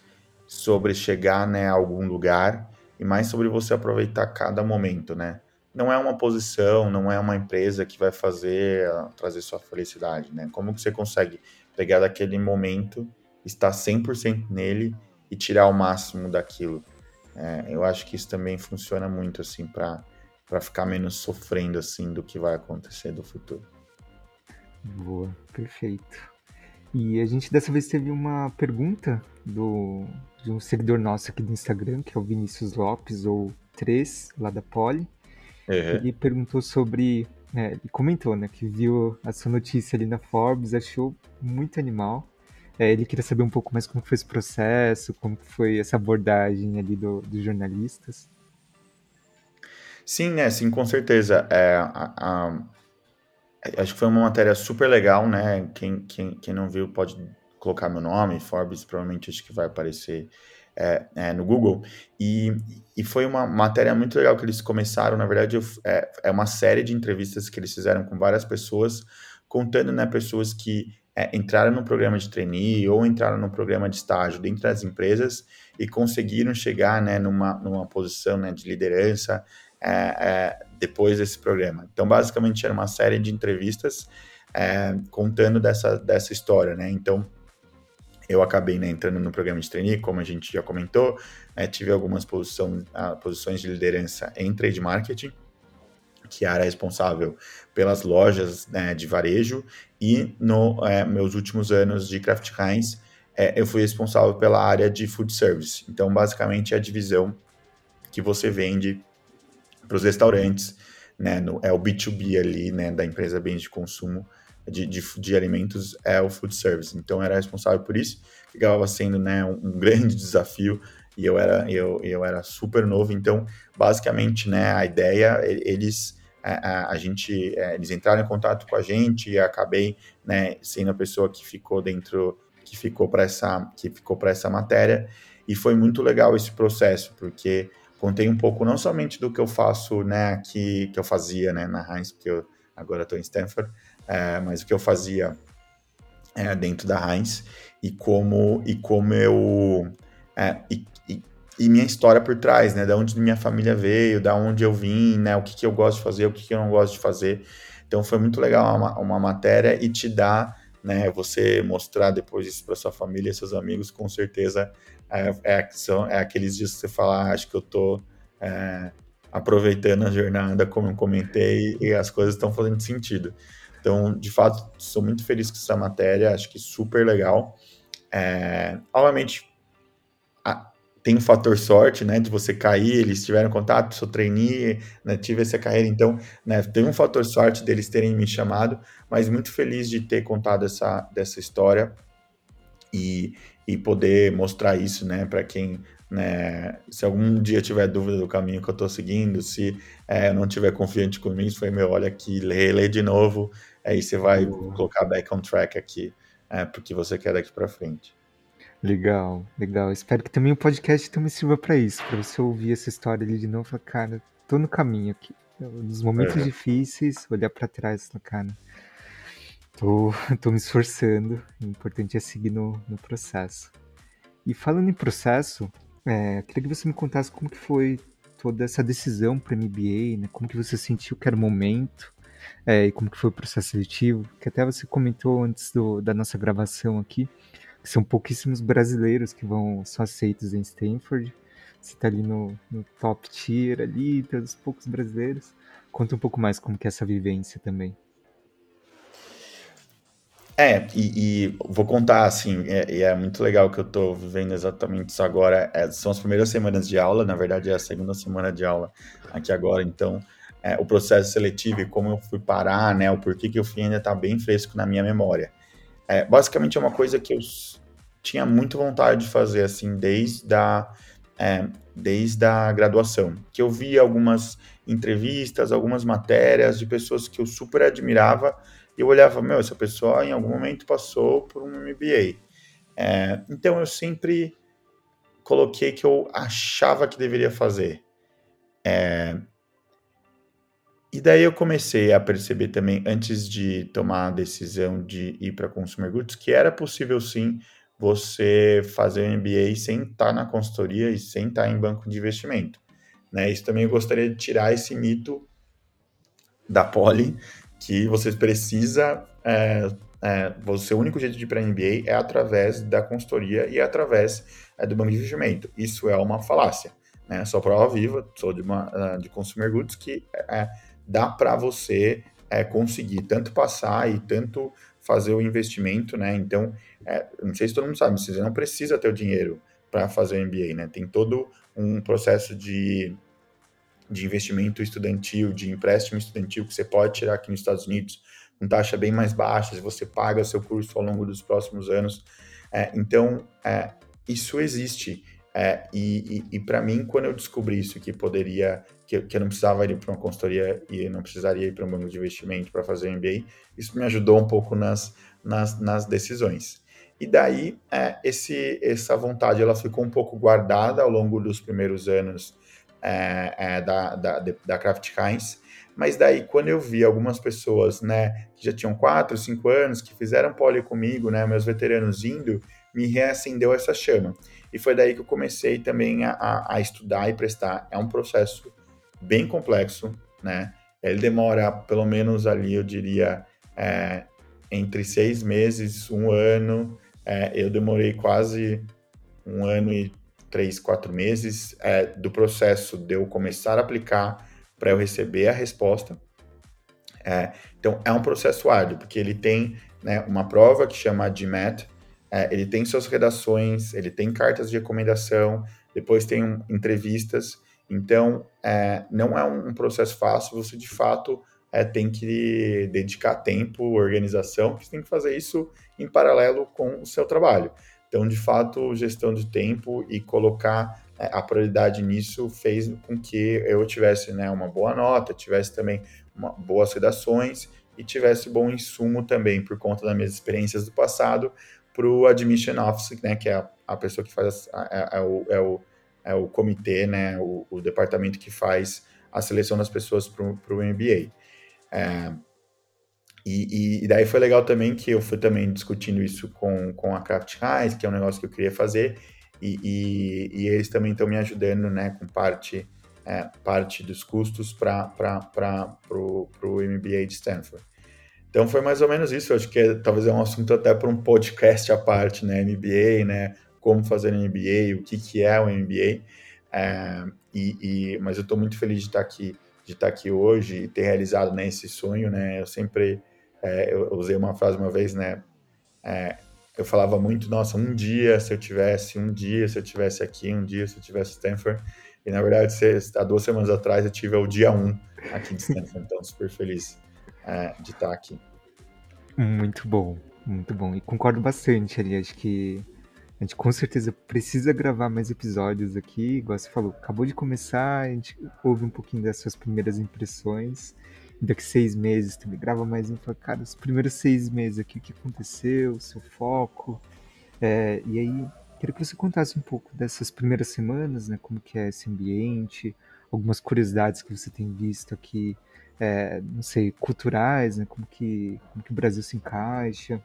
sobre chegar né, a algum lugar e mais sobre você aproveitar cada momento, né? Não é uma posição, não é uma empresa que vai fazer trazer sua felicidade, né? Como que você consegue pegar daquele momento, estar 100% nele e tirar o máximo daquilo? É, eu acho que isso também funciona muito assim para para ficar menos sofrendo assim do que vai acontecer do futuro. Boa, perfeito. E a gente dessa vez teve uma pergunta do de um seguidor nosso aqui do Instagram, que é o Vinícius Lopes ou 3, lá da Poli. Uhum. Ele perguntou sobre. É, ele comentou, né, que viu a sua notícia ali na Forbes, achou muito animal. É, ele queria saber um pouco mais como foi esse processo, como foi essa abordagem ali do, dos jornalistas. Sim, né, sim, com certeza. É, a, a, acho que foi uma matéria super legal, né? Quem, quem, quem não viu pode colocar meu nome, Forbes, provavelmente acho que vai aparecer é, é, no Google. E, e foi uma matéria muito legal que eles começaram. Na verdade, é, é uma série de entrevistas que eles fizeram com várias pessoas, contando né, pessoas que é, entraram no programa de trainee ou entraram no programa de estágio dentro das empresas e conseguiram chegar né, numa, numa posição né, de liderança é, é, depois desse programa. Então, basicamente, era uma série de entrevistas é, contando dessa, dessa história. Né? Então, eu acabei né, entrando no programa de trainee, como a gente já comentou, né, tive algumas posição, uh, posições de liderança em trade marketing, que era responsável pelas lojas né, de varejo, e no é, meus últimos anos de Kraft Heinz, é, eu fui responsável pela área de food service. Então, basicamente, é a divisão que você vende para os restaurantes, né, no, é o B2B ali, né, da empresa bens de consumo, de, de, de, alimentos é o food service. Então, era responsável por isso, acabava sendo né, um, um *laughs* grande desafio e eu era, eu, eu era super novo. Então, basicamente, né, a ideia, eles a, a, gente, é, eles entraram em contato com a gente e acabei né, sendo a pessoa que ficou dentro, que ficou para essa, que ficou para essa matéria e foi muito legal esse processo porque contei um pouco não somente do que eu faço, né, aqui que eu fazia, né, na Heinz, porque eu agora estou em Stanford, é, mas o que eu fazia é, dentro da Heinz e como e como eu é, e, e, minha história por trás, né, da onde minha família veio, da onde eu vim, né, o que, que eu gosto de fazer, o que, que eu não gosto de fazer. Então foi muito legal uma, uma matéria e te dá, né, você mostrar depois isso para sua família, seus amigos, com certeza é, é, são, é aqueles dias que você fala, ah, acho que eu tô é, aproveitando a jornada, como eu comentei, e as coisas estão fazendo sentido. Então, de fato, sou muito feliz com essa matéria, acho que super legal. É, obviamente, a, tem um fator sorte, né, de você cair, eles tiveram contato, sou trainee, né, tive essa carreira, então, né, teve um fator sorte deles terem me chamado, mas muito feliz de ter contado essa, dessa história e, e poder mostrar isso, né, para quem né, se algum dia tiver dúvida do caminho que eu estou seguindo, se é, não tiver confiante comigo, foi meu, olha aqui, lê, lê de novo, aí você vai uhum. colocar back on track aqui, é, porque você quer daqui para frente. Legal, legal. Espero que também o podcast também sirva para isso, para você ouvir essa história ali de novo e falar, cara, tô no caminho aqui. Nos momentos é. difíceis, olhar para trás, cara, tô, tô me esforçando. O importante é seguir no, no processo. E falando em processo, é, queria que você me contasse como que foi toda essa decisão para MBA, né? Como que você sentiu que era o momento é, e como que foi o processo seletivo? Que até você comentou antes do, da nossa gravação aqui, que são pouquíssimos brasileiros que vão são aceitos em Stanford. Você está ali no, no, top tier ali, tem os poucos brasileiros. Conta um pouco mais como que é essa vivência também. É, e, e, vou contar, assim, é, e é, muito legal que eu estou vivendo exatamente isso agora. É, são as primeiras semanas de aula, na verdade é a segunda semana de aula aqui agora, então é, o processo seletivo e como eu fui parar, né, o porquê que eu fui ainda está bem fresco na minha memória. É, basicamente é uma coisa que eu tinha muito vontade de fazer, assim, desde a, é, desde a graduação, que eu vi algumas entrevistas, algumas matérias de pessoas que eu super admirava, eu olhava, meu, essa pessoa em algum momento passou por um MBA. É, então eu sempre coloquei que eu achava que deveria fazer. É, e daí eu comecei a perceber também, antes de tomar a decisão de ir para Consumer Goods, que era possível sim você fazer um MBA sem estar na consultoria e sem estar em banco de investimento. Né? Isso também eu gostaria de tirar esse mito da Poli, que você precisa. É, é, você, único jeito de ir para MBA é através da consultoria e através é, do banco de investimento. Isso é uma falácia. Né? Só prova viva, sou de, uma, ah, de Consumer Goods, que é, dá para você é, conseguir tanto passar e tanto fazer o investimento, né? Então, é, não sei se todo mundo sabe, você não precisa ter o dinheiro para fazer o MBA, né? Tem todo um processo de de investimento estudantil, de empréstimo estudantil que você pode tirar aqui nos Estados Unidos com taxa bem mais baixa, se você paga seu curso ao longo dos próximos anos. É, então, é, isso existe. É, e, e, e para mim, quando eu descobri isso, que poderia, que, que eu não precisava ir para uma consultoria e não precisaria ir para um banco de investimento para fazer o MBA, isso me ajudou um pouco nas, nas, nas decisões. E daí, é, esse, essa vontade ela ficou um pouco guardada ao longo dos primeiros anos é, é, da, da, da Kraft Heinz. Mas daí, quando eu vi algumas pessoas, né, que já tinham 4, 5 anos, que fizeram pole comigo, né, meus veteranos indo, me reacendeu essa chama. E foi daí que eu comecei também a, a estudar e prestar. É um processo bem complexo, né? Ele demora pelo menos ali, eu diria, é, entre seis meses, um ano, é, eu demorei quase um ano e três, quatro meses é, do processo de eu começar a aplicar para eu receber a resposta. É, então, é um processo árduo, porque ele tem né, uma prova que chama GMAT, é, ele tem suas redações, ele tem cartas de recomendação, depois tem um, entrevistas. Então, é, não é um processo fácil, você de fato é, tem que dedicar tempo, organização, porque você tem que fazer isso em paralelo com o seu trabalho. Então, de fato, gestão de tempo e colocar é, a prioridade nisso fez com que eu tivesse né, uma boa nota, tivesse também uma, boas redações e tivesse bom insumo também, por conta das minhas experiências do passado, para o Admission Office, né, que é a, a pessoa que faz, a, é, é, o, é, o, é o comitê, né, o, o departamento que faz a seleção das pessoas para o MBA. É, e, e, daí foi legal também que eu fui também discutindo isso com, com a Craft Heinz, que é um negócio que eu queria fazer, e, e, e eles também estão me ajudando né, com parte, é, parte dos custos para o MBA de Stanford. Então foi mais ou menos isso. Eu acho que é, talvez é um assunto até para um podcast à parte, né? MBA, né? Como fazer um MBA, o que, que é um MBA. É, e, e, mas eu estou muito feliz de estar aqui, de estar aqui hoje e ter realizado né, esse sonho, né? Eu sempre é, eu usei uma frase uma vez, né? É, eu falava muito, nossa, um dia se eu tivesse, um dia se eu tivesse aqui, um dia se eu tivesse Stanford. E na verdade, há duas semanas atrás eu tive o dia um aqui de Stanford, então super feliz é, de estar aqui. Muito bom, muito bom. E concordo bastante ali, acho que a gente com certeza precisa gravar mais episódios aqui, igual você falou, acabou de começar, a gente ouve um pouquinho das suas primeiras impressões, daqui seis meses também grava mais um, cara, os primeiros seis meses aqui, o que aconteceu, o seu foco, é, e aí queria que você contasse um pouco dessas primeiras semanas, né, como que é esse ambiente, algumas curiosidades que você tem visto aqui é, não sei, culturais, né? Como que, como que o Brasil se encaixa.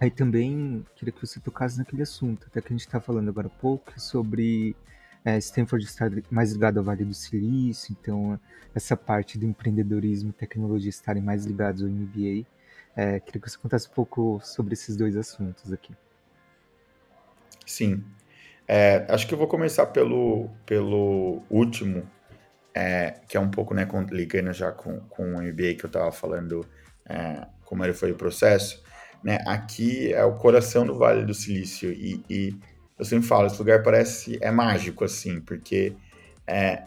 Aí também queria que você tocasse naquele assunto, até que a gente está falando agora há pouco, sobre é, Stanford estar mais ligado ao Vale do Silício, então essa parte do empreendedorismo e tecnologia estarem mais ligados ao MBA. É, queria que você contasse um pouco sobre esses dois assuntos aqui. Sim. É, acho que eu vou começar pelo, pelo último, é, que é um pouco, né, ligando já com, com o MBA que eu estava falando, é, como ele foi o processo, né, aqui é o coração do Vale do Silício e, e eu sempre falo, esse lugar parece, é mágico, assim, porque é,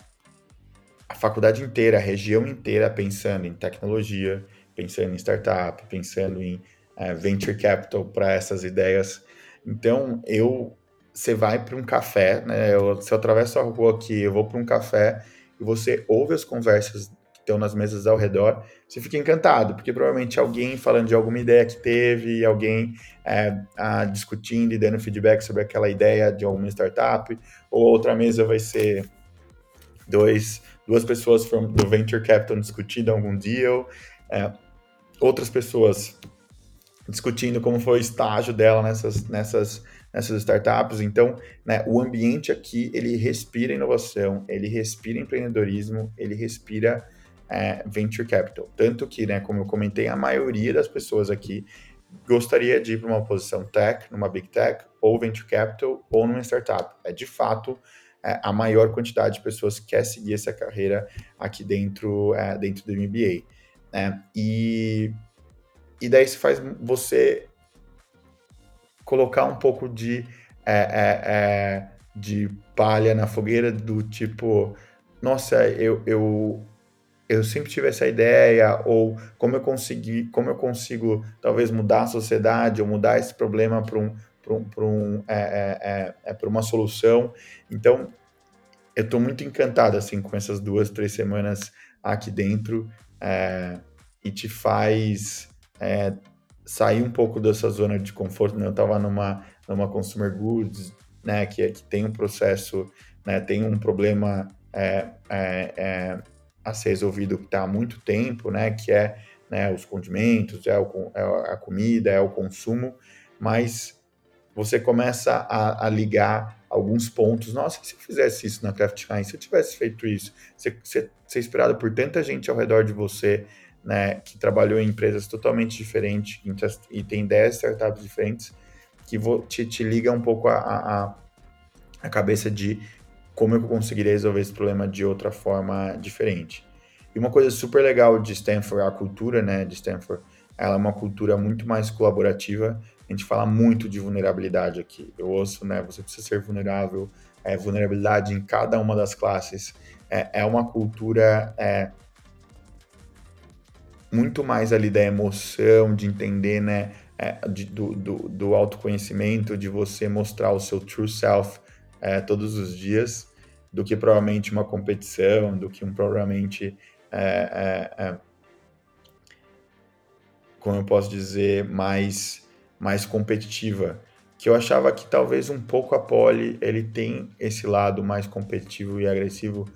a faculdade inteira, a região inteira pensando em tecnologia, pensando em startup, pensando em é, venture capital para essas ideias. Então, eu, você vai para um café, né? Eu, se eu atravesso a rua aqui, eu vou para um café e você ouve as conversas estão nas mesas ao redor, você fica encantado, porque provavelmente alguém falando de alguma ideia que teve, alguém é, a, discutindo e dando feedback sobre aquela ideia de alguma startup, ou outra mesa vai ser dois, duas pessoas from, do Venture Capital discutindo algum deal, é, outras pessoas discutindo como foi o estágio dela nessas, nessas nessas startups. Então, né, o ambiente aqui, ele respira inovação, ele respira empreendedorismo, ele respira é, venture capital. Tanto que, né, como eu comentei, a maioria das pessoas aqui gostaria de ir para uma posição tech, numa big tech, ou venture capital, ou numa startup. É de fato é, a maior quantidade de pessoas que quer seguir essa carreira aqui dentro, é, dentro do MBA. Né? E, e daí se faz você colocar um pouco de, é, é, é, de palha na fogueira do tipo, nossa, eu, eu, eu sempre tive essa ideia, ou como eu consegui, como eu consigo talvez mudar a sociedade ou mudar esse problema para um, para um, um, é, é, é, uma solução. Então, eu estou muito encantado assim com essas duas, três semanas aqui dentro é, e te faz é, sair um pouco dessa zona de conforto, né? Eu estava numa, numa consumer goods, né, que, que tem um processo, né, tem um problema é, é, é, a ser resolvido que está há muito tempo, né, que é né, os condimentos, é, o, é a comida, é o consumo, mas você começa a, a, ligar alguns pontos. Nossa, se eu fizesse isso na Kraft Heinz, se eu tivesse feito isso, ser, ser, ser inspirado por tanta gente ao redor de você, né, que trabalhou em empresas totalmente diferentes e tem 10 startups diferentes, que te, te liga um pouco a, a, a cabeça de como eu conseguiria resolver esse problema de outra forma diferente. E uma coisa super legal de Stanford, a cultura né, de Stanford, ela é uma cultura muito mais colaborativa. A gente fala muito de vulnerabilidade aqui. Eu ouço, né? Você precisa ser vulnerável, é, vulnerabilidade em cada uma das classes. É, é uma cultura é, muito mais ali da emoção, de entender, né? É, de, do, do, do, autoconhecimento, de você mostrar o seu true self é, todos os dias, do que provavelmente uma competição, do que um provavelmente é, é, é como eu posso dizer, mais, mais competitiva. Que eu achava que talvez um pouco a Poli ele tem esse lado mais competitivo e agressivo.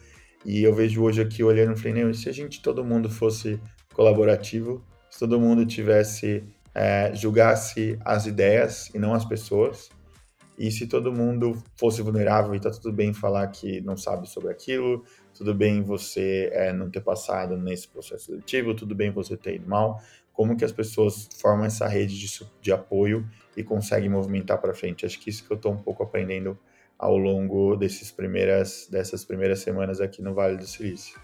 E eu vejo hoje aqui olhando e falei, se a gente todo mundo fosse colaborativo, se todo mundo tivesse é, julgasse as ideias e não as pessoas, e se todo mundo fosse vulnerável e tá tudo bem falar que não sabe sobre aquilo, tudo bem você é, não ter passado nesse processo seletivo, tudo bem você ter ido mal, como que as pessoas formam essa rede de, de apoio e conseguem movimentar para frente. Acho que isso que eu estou um pouco aprendendo ao longo desses primeiras, dessas primeiras semanas aqui no Vale do Silício.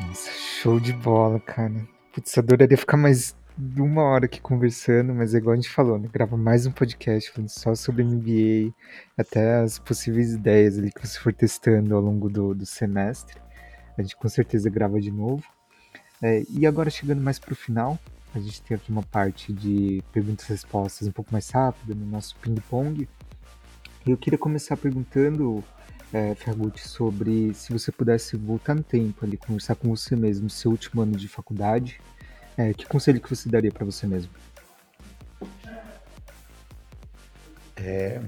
Nossa, show de bola, cara. Putz, adoraria ficar mais uma hora aqui conversando, mas é igual a gente falou, né? Grava mais um podcast falando só sobre MBA, até as possíveis ideias ali que você for testando ao longo do, do semestre. A gente com certeza grava de novo. É, e agora chegando mais para o final, a gente tem aqui uma parte de perguntas e respostas um pouco mais rápida no nosso ping-pong. Eu queria começar perguntando, é, sobre se você pudesse voltar no tempo ali, conversar com você mesmo seu último ano de faculdade, é, que conselho que você daria para você mesmo? É,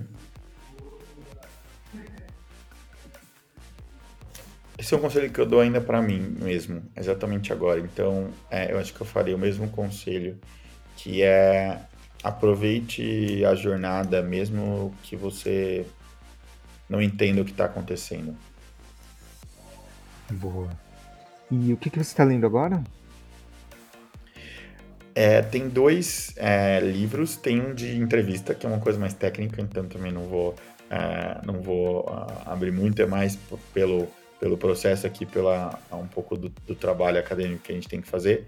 Esse é um conselho que eu dou ainda para mim mesmo, exatamente agora. Então, é, eu acho que eu faria o mesmo conselho, que é aproveite a jornada, mesmo que você não entenda o que está acontecendo. Boa. E o que, que você está lendo agora? É, tem dois é, livros, tem um de entrevista, que é uma coisa mais técnica, então também não vou, é, não vou uh, abrir muito, é mais pelo pelo processo aqui, pela um pouco do, do, trabalho acadêmico que a gente tem que fazer.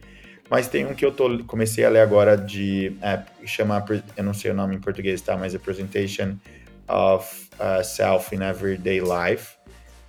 Mas tem um que eu tô, comecei a ler agora de é, chama, eu não sei o nome em português, tá? Mas a Presentation of uh, Self in Everyday Life,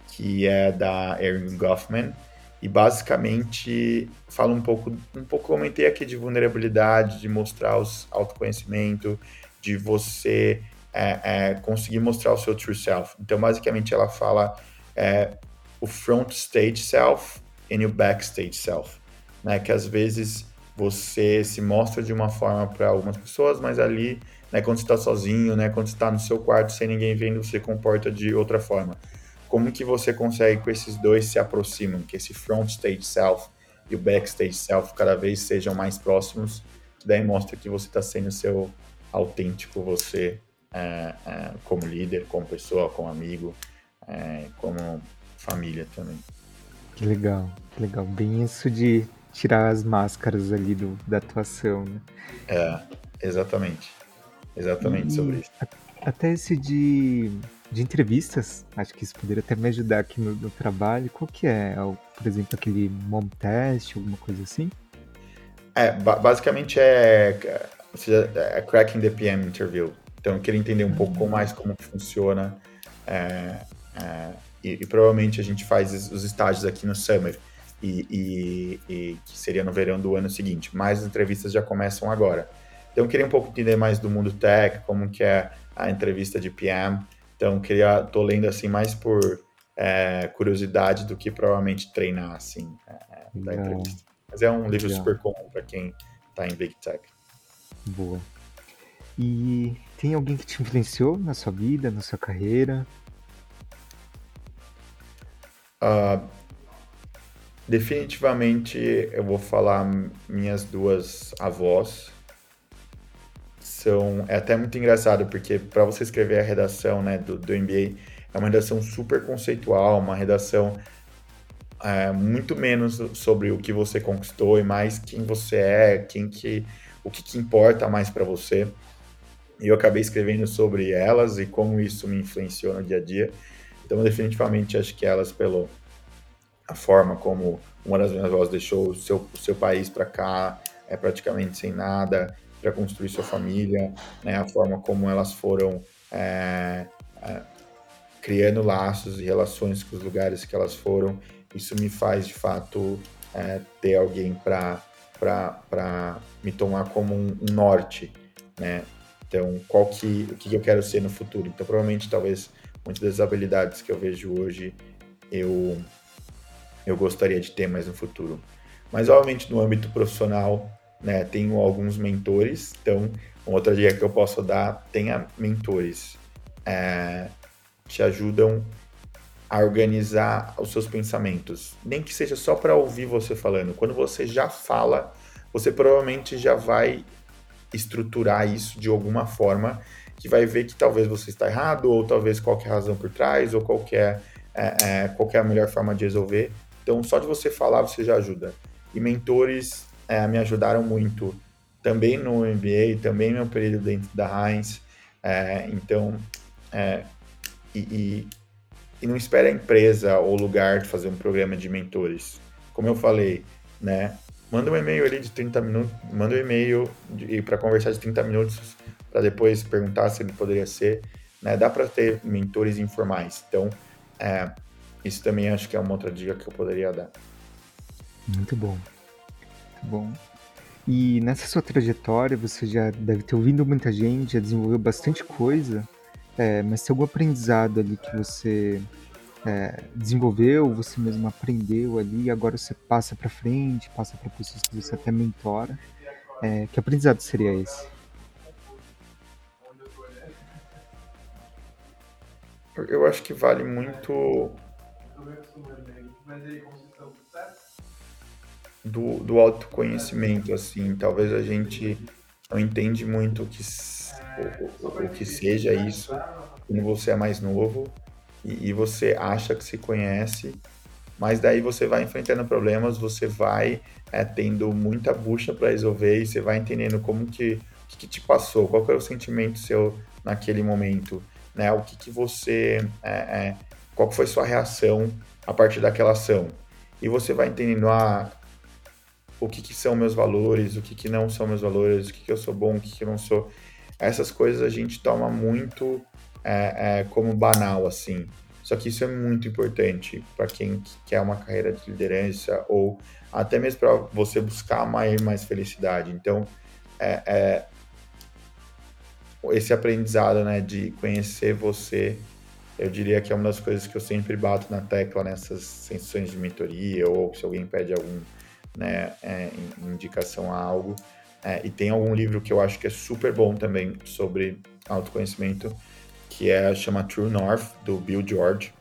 que é da Erin Goffman e basicamente fala um pouco, um pouco comentei aqui de vulnerabilidade, de mostrar os autoconhecimento, de você é, é, conseguir mostrar o seu true self. Então, basicamente, ela fala é, o front stage self e o backstage self, né? Que às vezes você se mostra de uma forma para algumas pessoas, mas ali, né, quando você está sozinho, né, quando você está no seu quarto sem ninguém vendo, você comporta de outra forma. Como que você consegue que esses dois se aproximam, que esse front stage self e o backstage self cada vez sejam mais próximos, que daí mostra que você está sendo seu autêntico você é, é, como líder, como pessoa, como amigo, é, como família também. Que legal, que legal. Bem isso de tirar as máscaras ali do, da atuação, né? É, exatamente. Exatamente e sobre isso. Até esse de, de entrevistas, acho que isso poderia até me ajudar aqui no, no trabalho. Qual que é? Por exemplo, aquele mom test, alguma coisa assim? É, basicamente é, é, é cracking the PM interview. Então eu queria entender um pouco mais como funciona é, é, e, e, provavelmente a gente faz os estágios aqui no Summer, e, e, e, que seria no verão do ano seguinte, mas as entrevistas já começam agora. Então, eu queria um pouco entender mais do mundo tech, como que é a entrevista de PM. Então, queria, tô lendo assim mais por é, curiosidade do que provavelmente treinar assim é, é da entrevista. Mas é um livro Legal. super comum para quem está em Big Tech. Boa. E tem alguém que te influenciou na sua vida, na sua carreira? Uh, definitivamente eu vou falar minhas duas avós. São, é até muito engraçado, porque para você escrever a redação né, do, do MBA, é uma redação super conceitual, uma redação é, muito menos sobre o que você conquistou e mais quem você é, quem que, o que, que importa mais para você. e eu acabei escrevendo sobre elas e como isso me influenciou no dia a dia. Então, definitivamente, acho que elas, pelo a forma como uma das minhas avós deixou o seu, o seu país para cá, é praticamente sem nada, para construir sua família, né? a forma como elas foram é, é, criando laços e relações com os lugares que elas foram, isso me faz de fato é, ter alguém para me tomar como um, norte, né? Então, qual que, o que eu quero ser no futuro? Então, provavelmente, talvez, muitas das habilidades que eu vejo hoje, eu, eu gostaria de ter mais no futuro. Mas, obviamente, no âmbito profissional, né, tenho alguns mentores. Então, outra dica que eu posso dar, tenha mentores. É, te ajudam a organizar os seus pensamentos. Nem que seja só para ouvir você falando. Quando você já fala, você provavelmente já vai estruturar isso de alguma forma que vai ver que talvez você está errado, ou talvez qualquer razão por trás, ou qualquer, é, é, qualquer a melhor forma de resolver. Então, só de você falar, você já ajuda. E mentores é, me ajudaram muito, também no MBA, também meu período dentro da Heinz. É, então, é, e, e, e não espere a empresa ou lugar de fazer um programa de mentores. Como eu falei, né? manda um e-mail ali de 30 minutos, manda um e-mail para conversar de 30 minutos para depois perguntar se ele poderia ser, né? Dá para ter mentores informais. Então, é, isso também acho que é uma outra dica que eu poderia dar. Muito bom. Bom. E nessa sua trajetória, você já deve ter ouvido muita gente, já desenvolveu bastante coisa, é, mas tem algum aprendizado ali que você é, desenvolveu, você mesmo aprendeu ali, agora você passa para frente, passa para pessoas que você até mentora. É, que aprendizado seria esse? Eu acho que vale muito do, do autoconhecimento, assim. Talvez a gente não entende muito o que, o, o, que seja isso quando você é mais novo e, e você acha que se conhece, mas daí você vai enfrentando problemas, você vai é, tendo muita bucha para resolver e você vai entendendo como que, que, que te passou, qual era o sentimento seu naquele momento, né? O que, que você, é, é, qual foi sua reação a partir daquela ação? E você vai entendendo ah, o que, que são meus valores, o que, que não são meus valores, o que, que eu sou bom, o que, que eu não sou. Essas coisas a gente toma muito é, é, como banal, assim. Só que isso é muito importante para quem quer uma carreira de liderança ou até mesmo para você buscar mais, mais felicidade. Então, é, é, esse aprendizado né, de conhecer você, eu diria que é uma das coisas que eu sempre bato na tecla nessas sessões de mentoria ou se alguém pede algum né, é, indicação a algo. É, e tem algum livro que eu acho que é super bom também sobre autoconhecimento, que é chama True North do Bill George,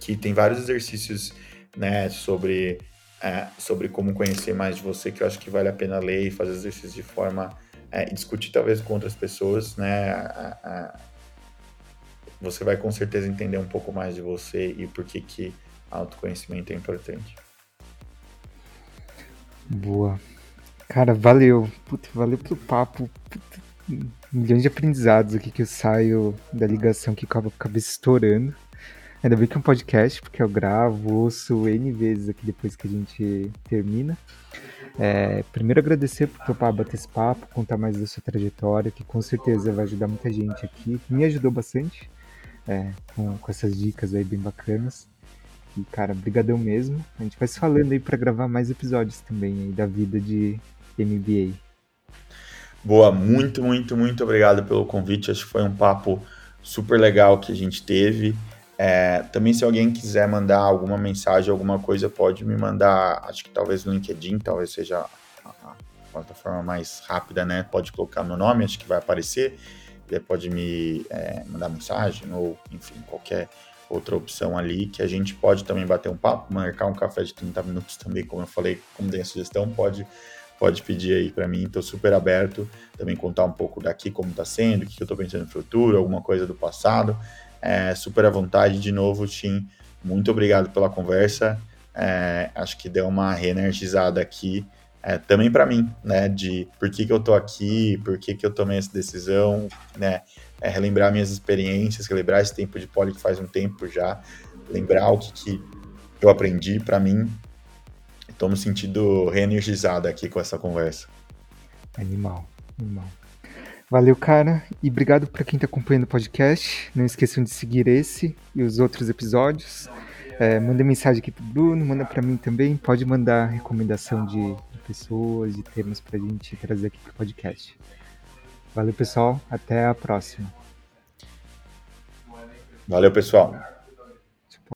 que tem vários exercícios, né, sobre é, sobre como conhecer mais de você, que eu acho que vale a pena ler e fazer exercícios de forma é, discutir talvez com outras pessoas, né? A, a, você vai com certeza entender um pouco mais de você e por que que autoconhecimento é importante. Boa. Cara, valeu. Puta, valeu pelo papo. Puta, milhões de aprendizados aqui que eu saio da ligação que acaba a cabeça estourando. Ainda bem que é um podcast, porque eu gravo, ouço N vezes aqui depois que a gente termina. É, primeiro agradecer por topar bater esse papo, contar mais da sua trajetória, que com certeza vai ajudar muita gente aqui. Me ajudou bastante é, com, com essas dicas aí bem bacanas. E, cara, brigadão mesmo. A gente vai se falando aí para gravar mais episódios também aí da vida de MBA. Boa, muito, muito, muito obrigado pelo convite. Acho que foi um papo super legal que a gente teve. É, também, se alguém quiser mandar alguma mensagem, alguma coisa, pode me mandar. Acho que talvez no LinkedIn, talvez seja a, plataforma mais rápida, né? Pode colocar meu nome, acho que vai aparecer. Pode me é, mandar mensagem ou, enfim, qualquer outra opção ali que a gente pode também bater um papo, marcar um café de 30 minutos também, como eu falei, como tem a sugestão, pode pode pedir aí para mim, estou super aberto, também contar um pouco daqui como está sendo, o que eu estou pensando no futuro, alguma coisa do passado, é, super à vontade, de novo, Tim, muito obrigado pela conversa, é, acho que deu uma reenergizada aqui, é, também para mim, né, de por que, que eu tô aqui, por que, que eu tomei essa decisão, né, é, relembrar minhas experiências, relembrar esse tempo de poli que faz um tempo já, lembrar o que, que eu aprendi para mim. Estou me sentindo reenergizado aqui com essa conversa. Animal, animal. Valeu, cara. E obrigado para quem está acompanhando o podcast. Não esqueçam de seguir esse e os outros episódios. É, manda mensagem aqui pro Bruno, manda para mim também. Pode mandar recomendação de, pessoas, de temas para a gente trazer aqui pro podcast. Valeu, pessoal. Até a próxima. Valeu, pessoal.